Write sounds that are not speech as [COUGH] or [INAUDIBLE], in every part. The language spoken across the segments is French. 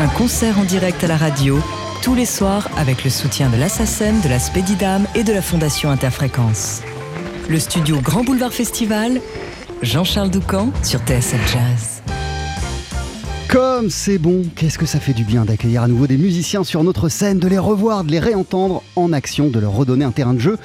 un concert en direct à la radio, tous les soirs avec le soutien de l'Assassin, de la Spédidam et de la Fondation Interfréquence. Le studio Grand Boulevard Festival, Jean-Charles Doucan sur TSL Jazz. Comme c'est bon, qu'est-ce que ça fait du bien d'accueillir à nouveau des musiciens sur notre scène, de les revoir, de les réentendre en action, de leur redonner un terrain de jeu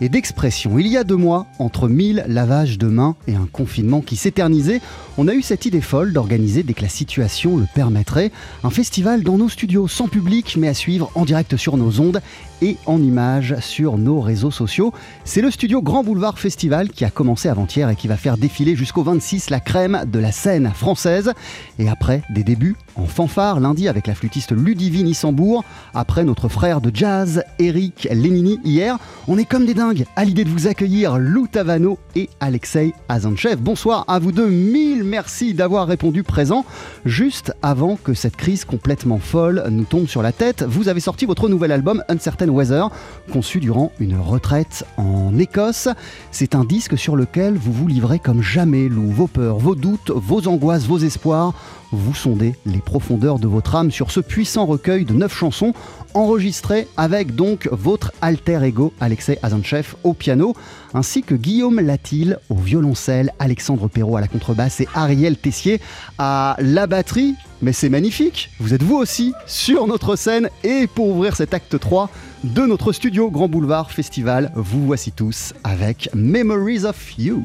et d'expression. Il y a deux mois, entre mille lavages de mains et un confinement qui s'éternisait, on a eu cette idée folle d'organiser, dès que la situation le permettrait, un festival dans nos studios, sans public, mais à suivre en direct sur nos ondes et en images sur nos réseaux sociaux. C'est le studio Grand Boulevard Festival qui a commencé avant-hier et qui va faire défiler jusqu'au 26 la crème de la scène française. Et après des débuts en fanfare lundi avec la flûtiste Ludivine Issambourg, après notre frère de jazz Eric Lenini hier, on est comme des dingues à l'idée de vous accueillir Lou Tavano et Alexei Azanchev. Bonsoir à vous deux, mille merci d'avoir répondu présent juste avant que cette crise complètement folle nous tombe sur la tête. Vous avez sorti votre nouvel album Uncertain Weather, conçu durant une retraite en Écosse. C'est un disque sur lequel vous vous livrez comme jamais, Lou, vos peurs, vos doutes, vos angoisses, vos espoirs. Vous sondez les profondeurs de votre âme sur ce puissant recueil de neuf chansons enregistrées avec donc votre alter ego Alexei Azanchev au piano, ainsi que Guillaume Latil au violoncelle, Alexandre Perrault à la contrebasse et Ariel Tessier à la batterie. Mais c'est magnifique, vous êtes vous aussi sur notre scène et pour ouvrir cet acte 3 de notre studio Grand Boulevard Festival, vous voici tous avec Memories of You.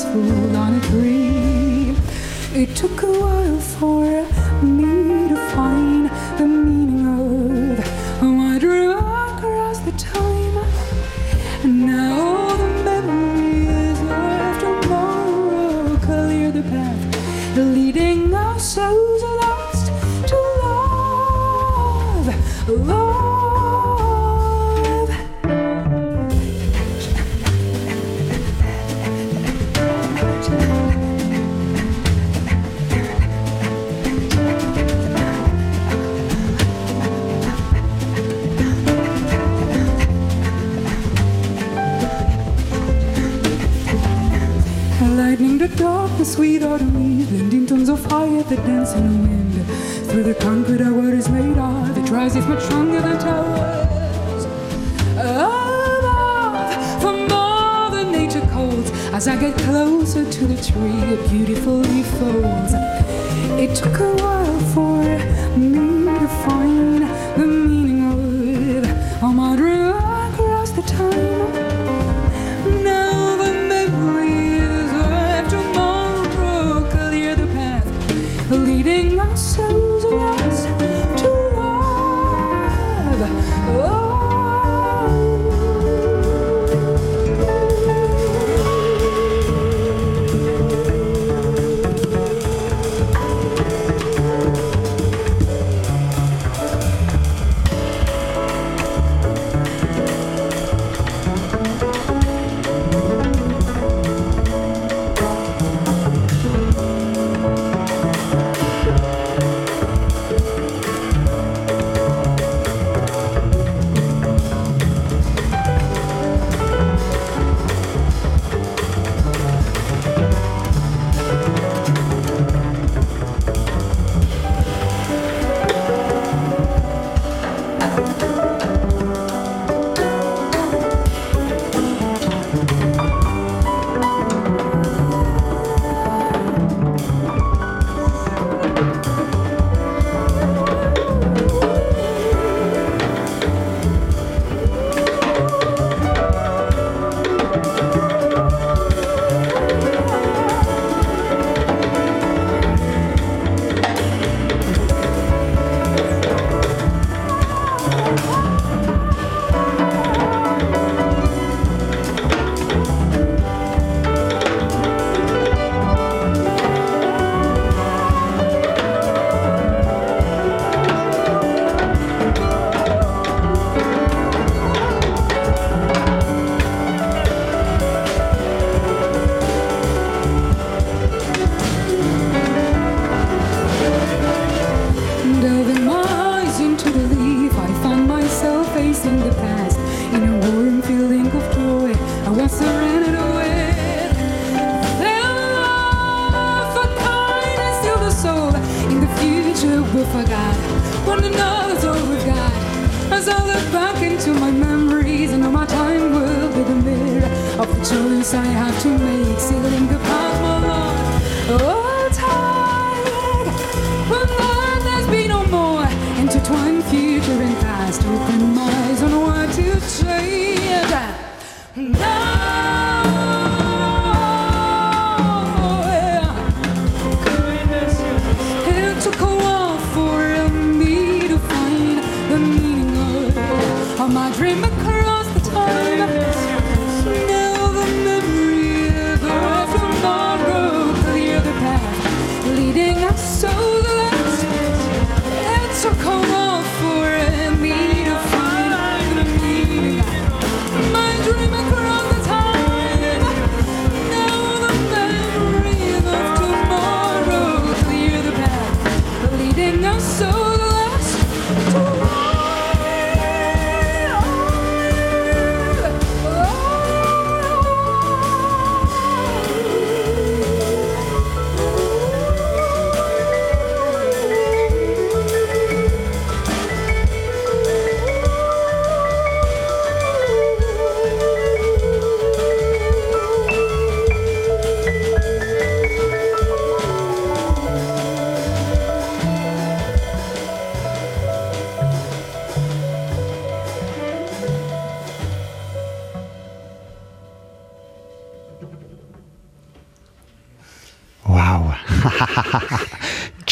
Eyes fall on a tree. It took a while for me to find the meaning of my dream across the time. And now all the memories of tomorrow clear the path leading our souls get closer to the tree, it beautifully folds. It took a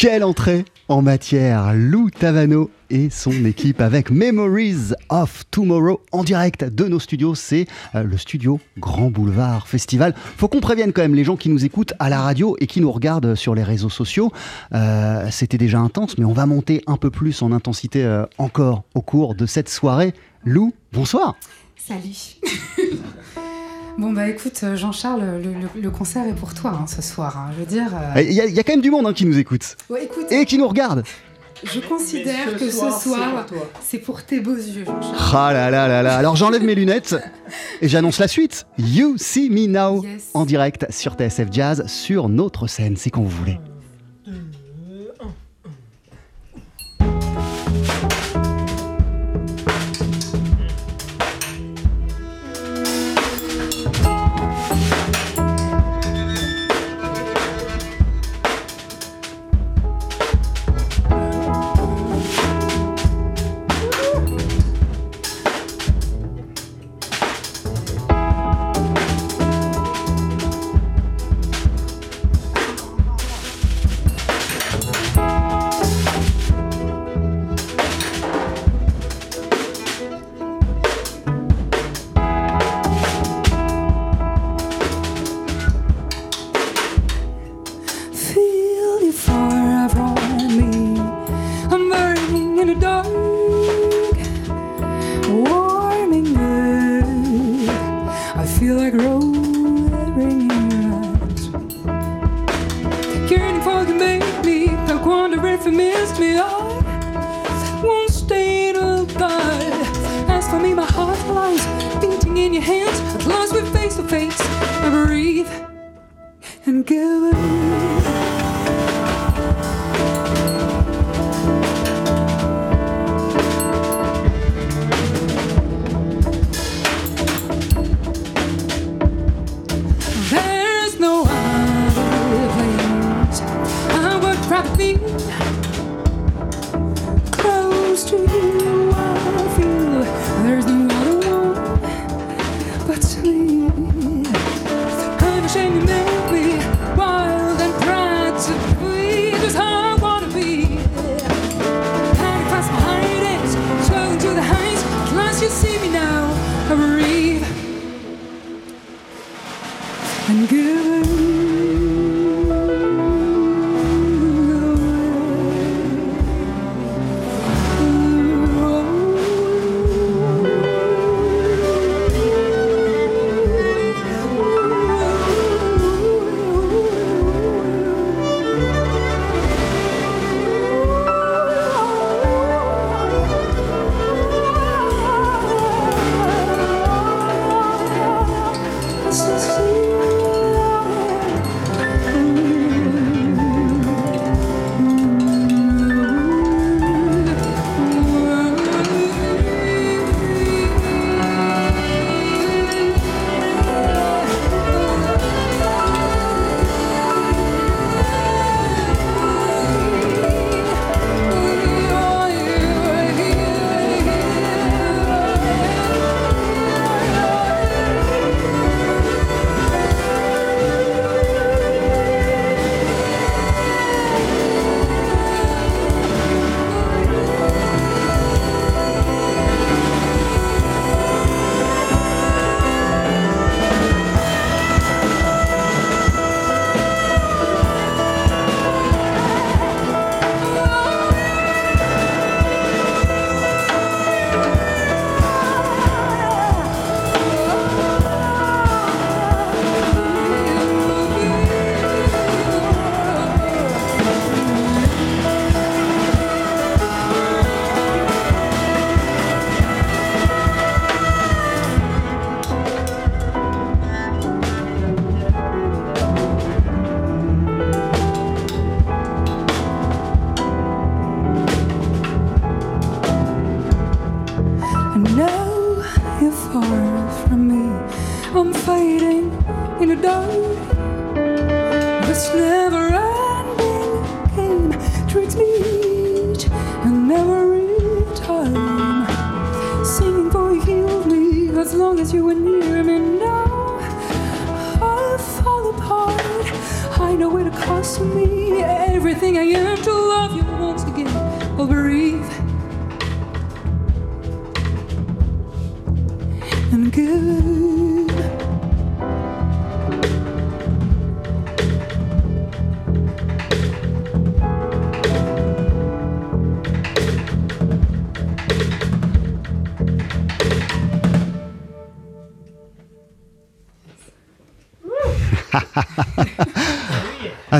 Quelle entrée en matière Lou Tavano et son équipe avec Memories of Tomorrow en direct de nos studios. C'est euh, le studio Grand Boulevard Festival. Faut qu'on prévienne quand même les gens qui nous écoutent à la radio et qui nous regardent sur les réseaux sociaux. Euh, C'était déjà intense, mais on va monter un peu plus en intensité euh, encore au cours de cette soirée. Lou, bonsoir Salut. [LAUGHS] Bon bah écoute euh, Jean-Charles, le, concert est pour toi hein, ce soir. Hein. Je veux dire. Euh, bah, il y, a quand même du monde hein, qui nous écoute. Et qui nous regarde. Je considère que ce soir, c'est pour, tes beaux yeux. Ah là là là. Alors j'enlève mes lunettes [LAUGHS] et j'annonce la suite. You See Me Now en direct sur TSF Jazz sur notre scène, c'est quand vous voulez. as you see me now, I breathe and give. over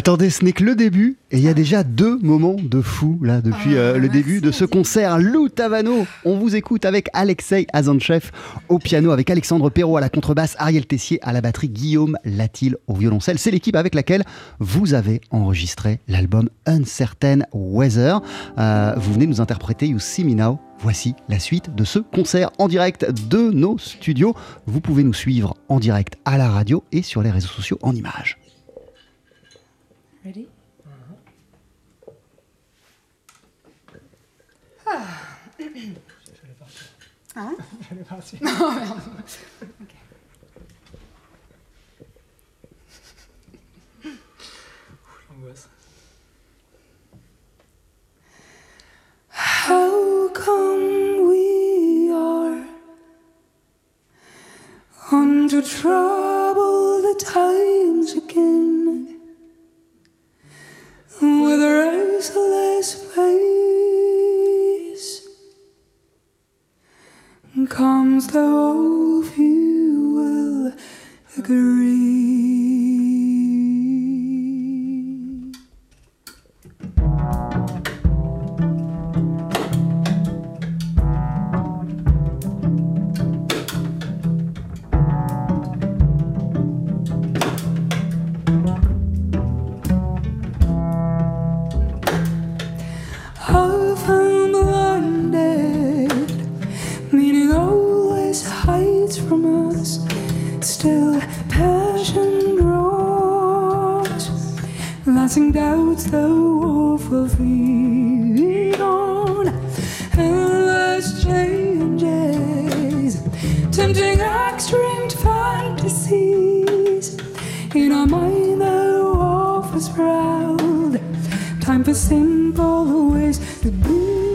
Attendez, ce n'est que le début et il y a déjà deux moments de fou là depuis Ah, euh, le merci, début de ce concert. Lou Tavano, on vous écoute avec Alexei Azanchev au piano, avec Alexandre Perrault à la contrebasse, Ariel Tessier à la batterie, Guillaume Latil au violoncelle. C'est l'équipe avec laquelle vous avez enregistré l'album Uncertain Weather. Euh, vous venez nous interpréter You See Me Now. Voici la suite de ce concert en direct de nos studios. Vous pouvez nous suivre en direct à la radio et sur les réseaux sociaux en images. Ready? Uh-huh. Ah. no. Okay. How come we are on to trouble the tide? Proud. Time for simple ways to be.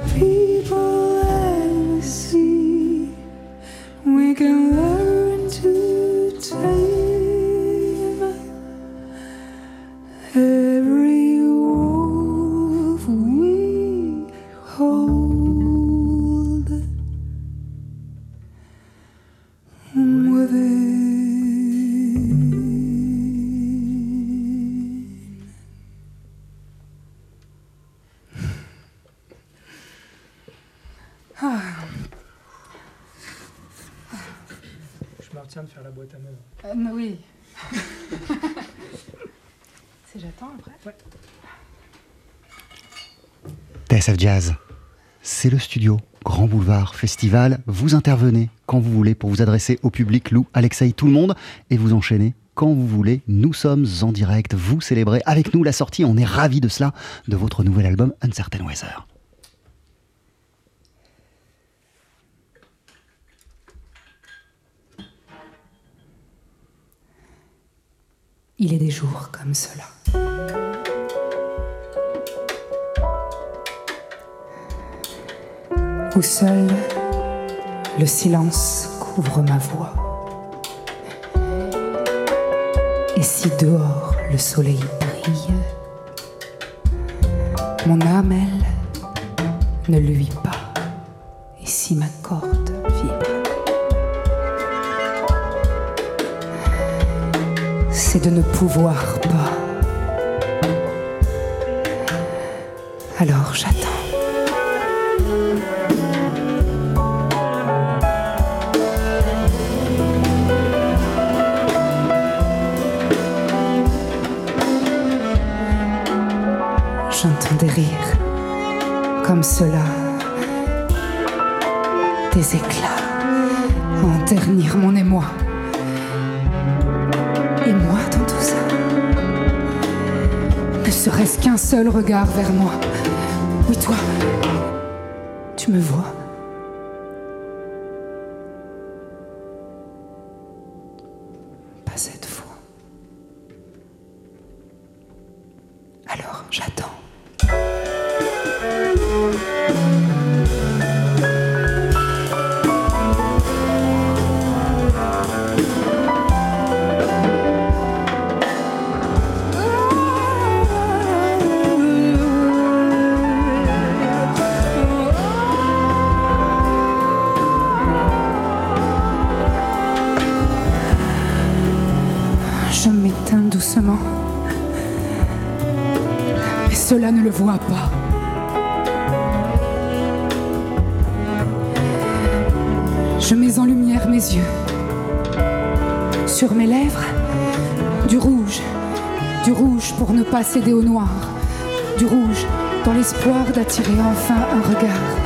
people at see, We can Jazz, c'est le studio Grand Boulevard Festival. Vous intervenez quand vous voulez pour vous adresser au public, Lou, Alexei, tout le monde, et vous enchaînez quand vous voulez. Nous sommes en direct, vous célébrez avec nous la sortie, on est ravis de cela, de votre nouvel album Uncertain Weather. Il est des jours comme cela. Où seul le silence couvre ma voix. Et si dehors le soleil brille, mon âme, elle, ne luit pas. Et si ma corde vibre, c'est de ne pouvoir pas. Alors j'attends. J'entends des rires comme cela, des éclats en ternir mon émoi. Et moi dans tout ça Ne serait-ce qu'un seul regard vers moi. Oui, toi, tu me vois. Pas cette fois. Alors j'attends. Je mets en lumière mes yeux. Sur mes lèvres, du rouge. Du rouge pour ne pas céder au noir. Du rouge dans l'espoir d'attirer enfin un regard.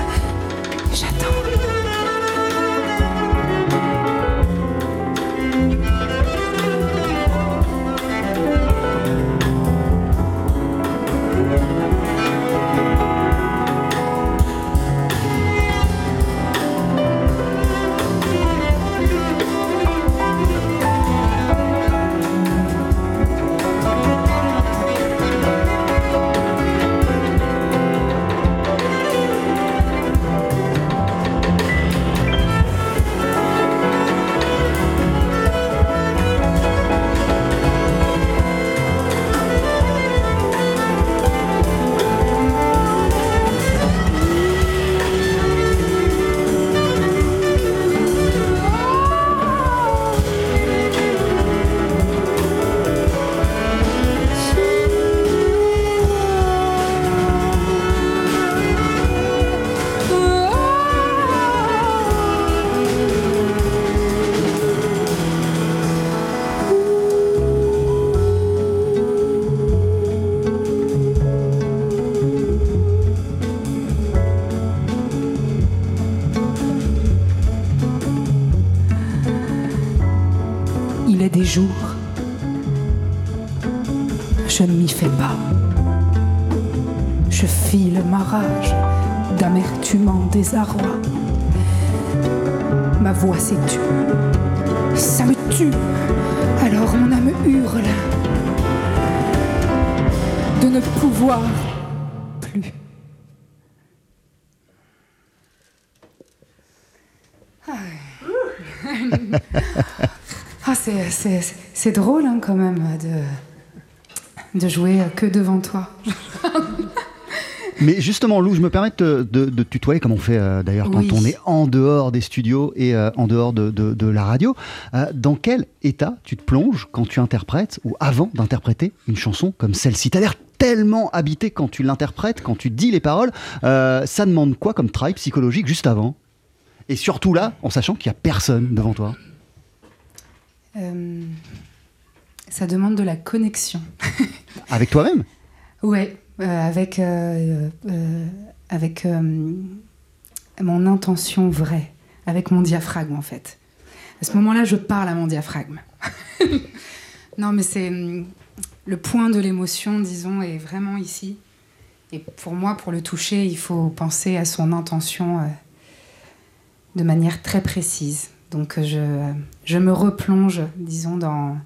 hurle de ne pouvoir plus. Ah, c'est drôle hein, quand même de, de jouer que devant toi. Mais justement, Lou, je me permets de, de, tutoyer comme on fait euh, d'ailleurs quand Oui. on est en dehors des studios et euh, en dehors de, la radio. Euh, dans quel état tu te plonges quand tu interprètes ou avant d'interpréter une chanson comme celle-ci? T'as l'air tellement habité quand tu l'interprètes, quand tu dis les paroles. Ça demande quoi comme travail psychologique juste avant? Et surtout là, en sachant qu'il n'y a personne devant toi. Ça demande de la connexion. Avec toi-même? Ouais, avec, euh, euh, avec euh, mon intention vraie, avec mon diaphragme en fait. À ce moment-là, je parle à mon diaphragme. [LAUGHS] non, mais c'est hum, le point de l'émotion, disons, est vraiment ici. Et pour moi, pour le toucher, il faut penser à son intention euh, de manière très précise. Donc euh, je, je me replonge, disons, dans,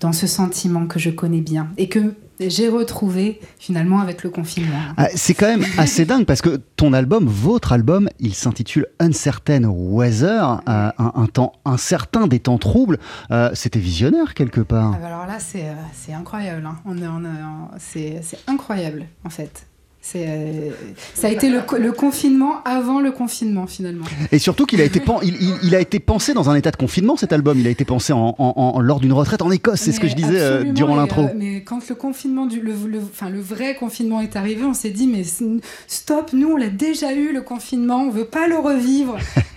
dans ce sentiment que je connais bien et que j'ai retrouvé finalement avec le confinement. Ah, C'est quand même assez dingue parce que ton album, votre album, il s'intitule Uncertain Weather, euh, un, un temps incertain, des temps troubles. Euh, C'était visionnaire quelque part. Ah bah alors là, c'est euh, incroyable. hein. On on c'est incroyable en fait. C'est, euh, ça a été le, co- le confinement avant le confinement finalement. Et surtout qu'il a été pen- il, il- il a été pensé dans un état de confinement cet album. Il a été pensé en, en- en- lors d'une retraite en Écosse. C'est ce que je disais euh, durant l'intro. euh, mais quand le confinement, du, le, le- enfin, le vrai confinement est arrivé, on s'est dit mais stop, nous on l'a déjà eu le confinement, on veut pas le revivre. [LAUGHS] [LAUGHS]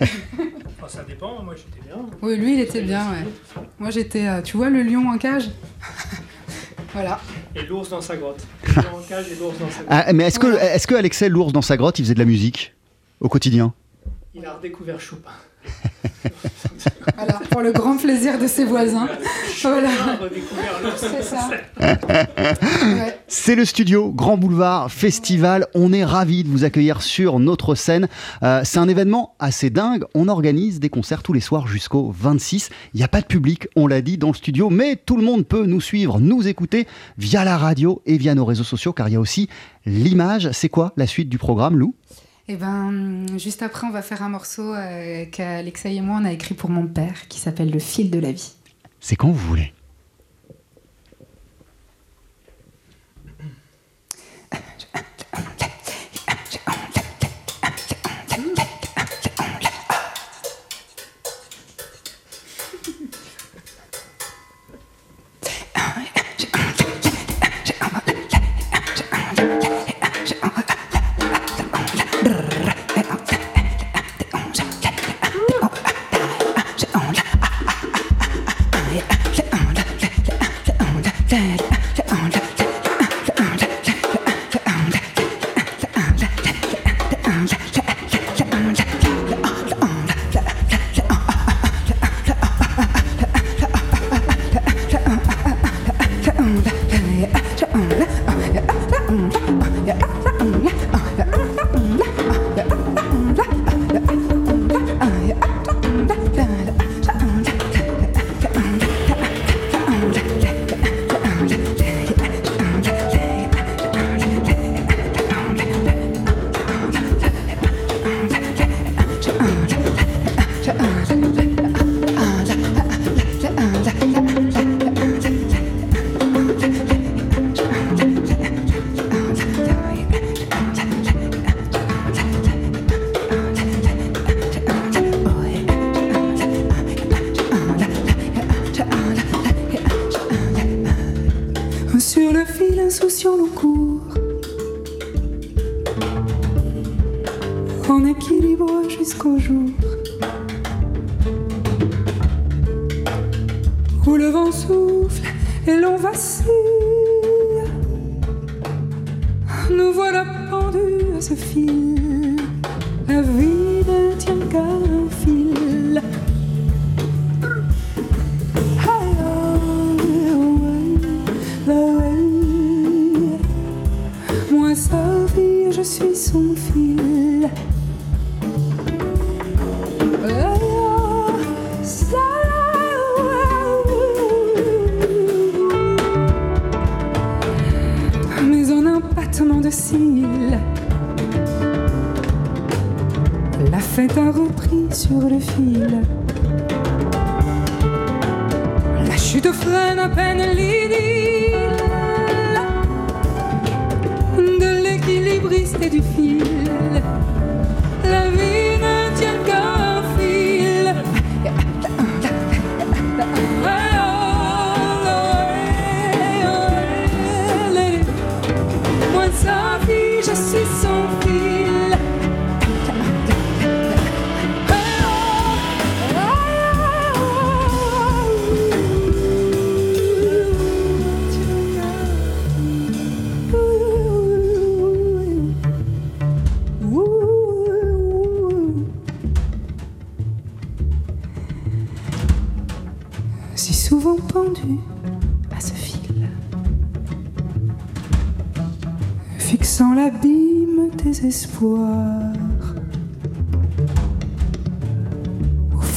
Enfin, ça dépend, moi j'étais bien. Oui, lui il était bien. ouais. Moi j'étais, euh, tu vois le lion en cage? Voilà. Et l'ours dans sa grotte. [LAUGHS] Le lion en cage et l'ours dans sa grotte. Ah, mais est-ce que, Voilà. est-ce que Alexei l'ours dans sa grotte, il faisait de la musique au quotidien? Il a redécouvert Chopin. [LAUGHS] [LAUGHS] Voilà, pour le grand plaisir de ses voisins. Voilà. C'est ça. Ouais. C'est le studio Grand Boulevard Festival. On est ravis de vous accueillir sur notre scène. Euh, c'est un événement assez dingue. On organise des concerts tous les soirs jusqu'au 26. Il n'y a pas de public, on l'a dit, dans le studio, mais tout le monde peut nous suivre, nous écouter via la radio et via nos réseaux sociaux, car il y a aussi l'image. C'est quoi la suite du programme, Lou? Et ben, juste après, on va faire un morceau euh, qu'Alexei et moi on a écrit pour mon père, qui s'appelle Le fil de la vie. C'est quand vous voulez. fait un repris sur le fil. La chute freine à peine l'idylle de l'équilibriste et du fil. La vie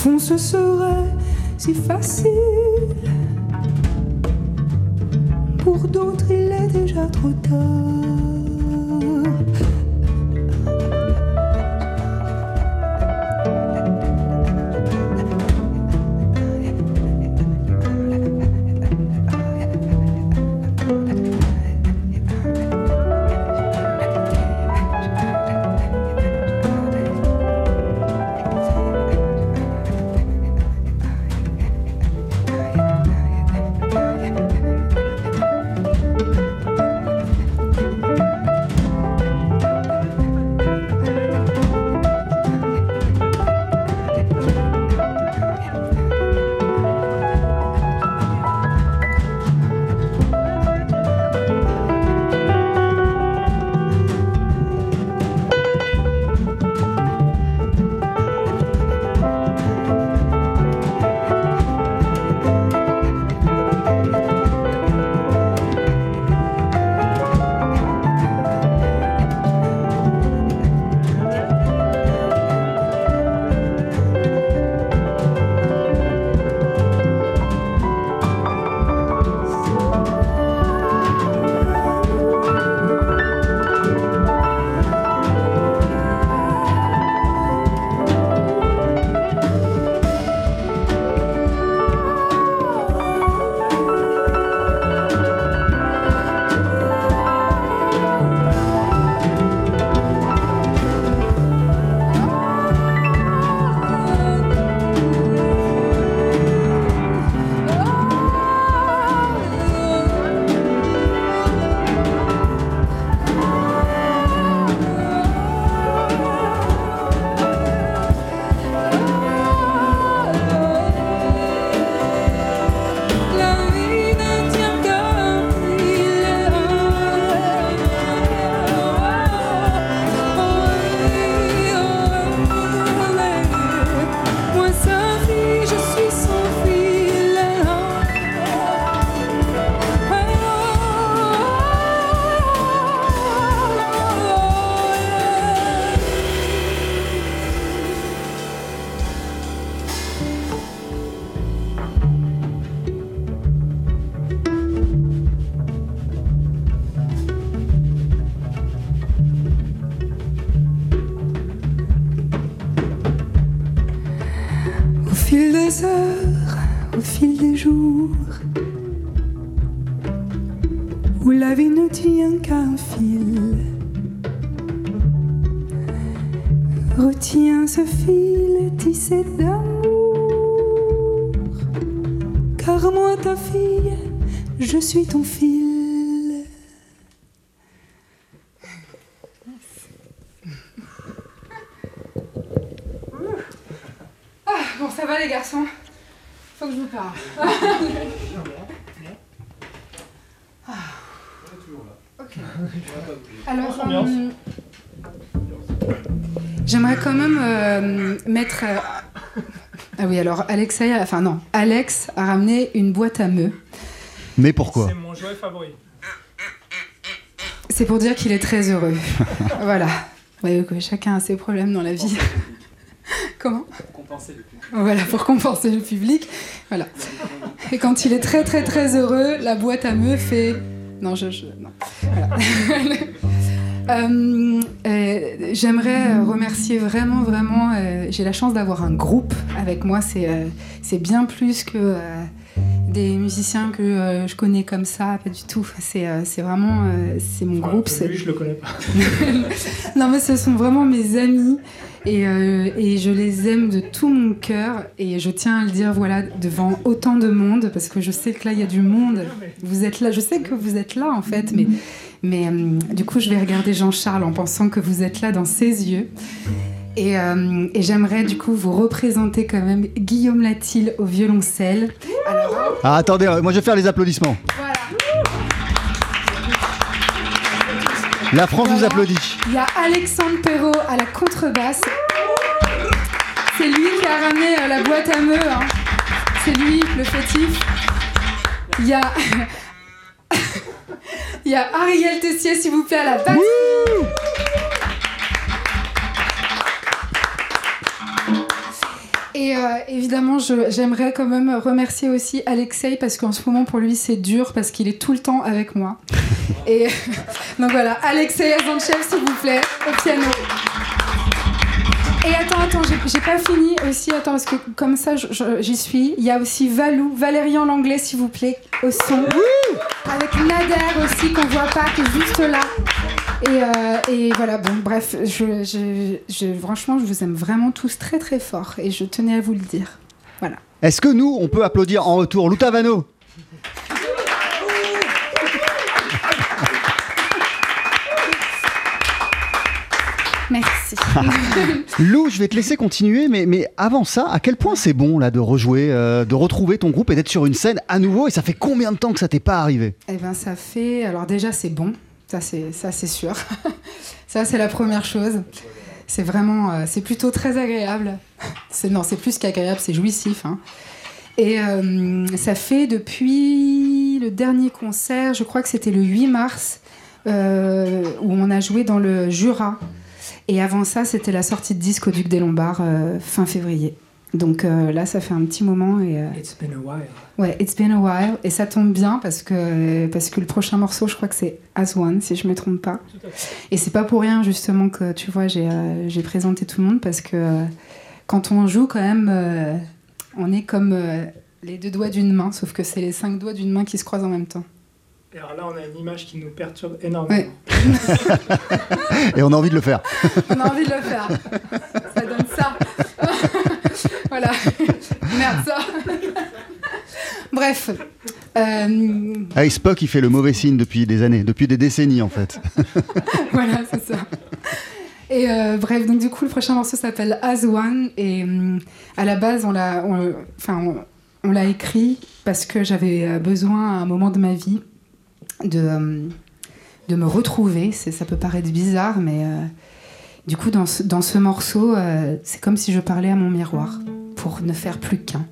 fond, ce serait si facile. Pour d'autres, il est déjà trop tard. Quand même euh, mettre. euh, ah oui, alors enfin non, Alex a ramené une boîte à meux. Mais pourquoi C'est mon jouet favori. C'est pour dire qu'il est très heureux. [LAUGHS] voilà. Vous voyez que chacun a ses problèmes dans la vie. [LAUGHS] Comment Compenser le public. Voilà, pour compenser le public. Voilà. Et quand il est très très très heureux, la boîte à meux fait. Non, je. je- non. Voilà. [LAUGHS] Euh, euh, J'aimerais remercier vraiment, vraiment. euh, J'ai la chance d'avoir un groupe avec moi. C'est euh, bien plus que euh, des musiciens que euh, je connais comme ça, pas du tout. C'est euh, vraiment euh, c'est mon Enfin, groupe. Lui, je le connais pas. [LAUGHS] non mais ce sont vraiment mes amis et, euh, et je les aime de tout mon cœur et je tiens à le dire voilà devant autant de monde parce que je sais que là il y a du monde. Vous êtes là, je sais que vous êtes là en fait, mais mais euh, du coup je vais regarder Jean-Charles en pensant que vous êtes là dans ses yeux. Et, euh, et j'aimerais du coup vous représenter quand même Guillaume Latil au violoncelle. Alors, Ah, attendez, euh, moi je vais faire les applaudissements. voilà. La France vous applaudit. Il y a Alexandre Perrault à la contrebasse. C'est lui qui a ramené la boîte à meux. hein. C'est lui, le fétif. Il y a. Il y a Ariel Tessier, s'il vous plaît, à la basse. Et euh, évidemment, j'aimerais quand même remercier aussi Alexei parce qu'en ce moment, pour lui, c'est dur parce qu'il est tout le temps avec moi. Et [LAUGHS] donc voilà, Alexei Azanchev, s'il vous plaît, au piano. Et attends, attends, j'ai- pas fini aussi, attends, parce que comme ça, j'y suis. Il y a aussi Valou, Valérian Langlais, s'il vous plaît, au son. Avec Nader aussi, qu'on voit pas, qui est juste là. Et, euh, voilà, bon, bref, franchement, je vous aime vraiment tous très très fort et je tenais à vous le dire. Voilà. Est-ce que nous, on peut applaudir en retour Loutavano Merci. [LAUGHS] Lou, je vais te laisser continuer, mais, mais avant ça, à quel point c'est bon là de rejouer, euh, de retrouver ton groupe et d'être sur une scène à nouveau Et ça fait combien de temps que ça t'est pas arrivé? Eh ben, ça fait. Alors, déjà, c'est bon. Ça, c'est, ça, c'est sûr. [LAUGHS] ça, c'est la première chose. C'est vraiment. euh, c'est plutôt très agréable. [LAUGHS] C'est, non, c'est plus qu'agréable, c'est jouissif. hein. Et euh, ça fait depuis le dernier concert, je crois que c'était le 8 mars, euh, où on a joué dans le Jura. Et avant ça, c'était la sortie de disque au Duc des Lombards euh, fin février. Donc euh, là, ça fait un petit moment et. euh, It's been a while. Ouais, It's Been a While. Et ça tombe bien parce que, parce que le prochain morceau, je crois que c'est As One, si je me trompe pas. Et c'est pas pour rien, justement, que tu vois, j'ai euh, j'ai présenté tout le monde parce que quand on joue, quand même, on est comme les deux doigts d'une main, sauf que c'est les cinq doigts d'une main qui se croisent en même temps. Et alors là, on a une image qui nous perturbe énormément. Ouais. [LAUGHS] Et on a envie de le faire. On a envie de le faire. Ça donne ça. [LAUGHS] voilà. Merde, ça. Bref. Euh, Ah, Spock, il fait le mauvais signe depuis des années, depuis des décennies en fait. [LAUGHS] voilà, c'est ça. Et euh, bref, donc du coup, le prochain morceau s'appelle As One. Et hum, à la base, on l'a, on- enfin, on, on l'a écrit parce que j'avais euh, besoin à un moment de ma vie de, hum, de me retrouver. Ça peut paraître bizarre, mais euh, du coup, dans ce, dans ce morceau, euh, c'est comme si je parlais à mon miroir pour ne faire plus qu'un.